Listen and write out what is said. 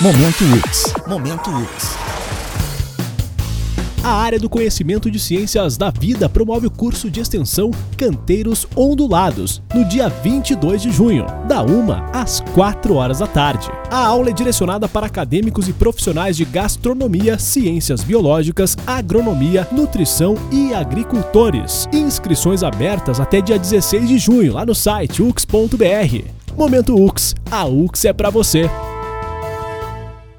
Momento UX. Momento UX. A área do conhecimento de ciências da vida promove o curso de extensão Canteiros Ondulados, no dia 22 de junho, da 1 às 4 horas da tarde. A aula é direcionada para acadêmicos e profissionais de gastronomia, ciências biológicas, agronomia, nutrição e agricultores. Inscrições abertas até dia 16 de junho lá no site ux.br. Momento UX, a UX é para você.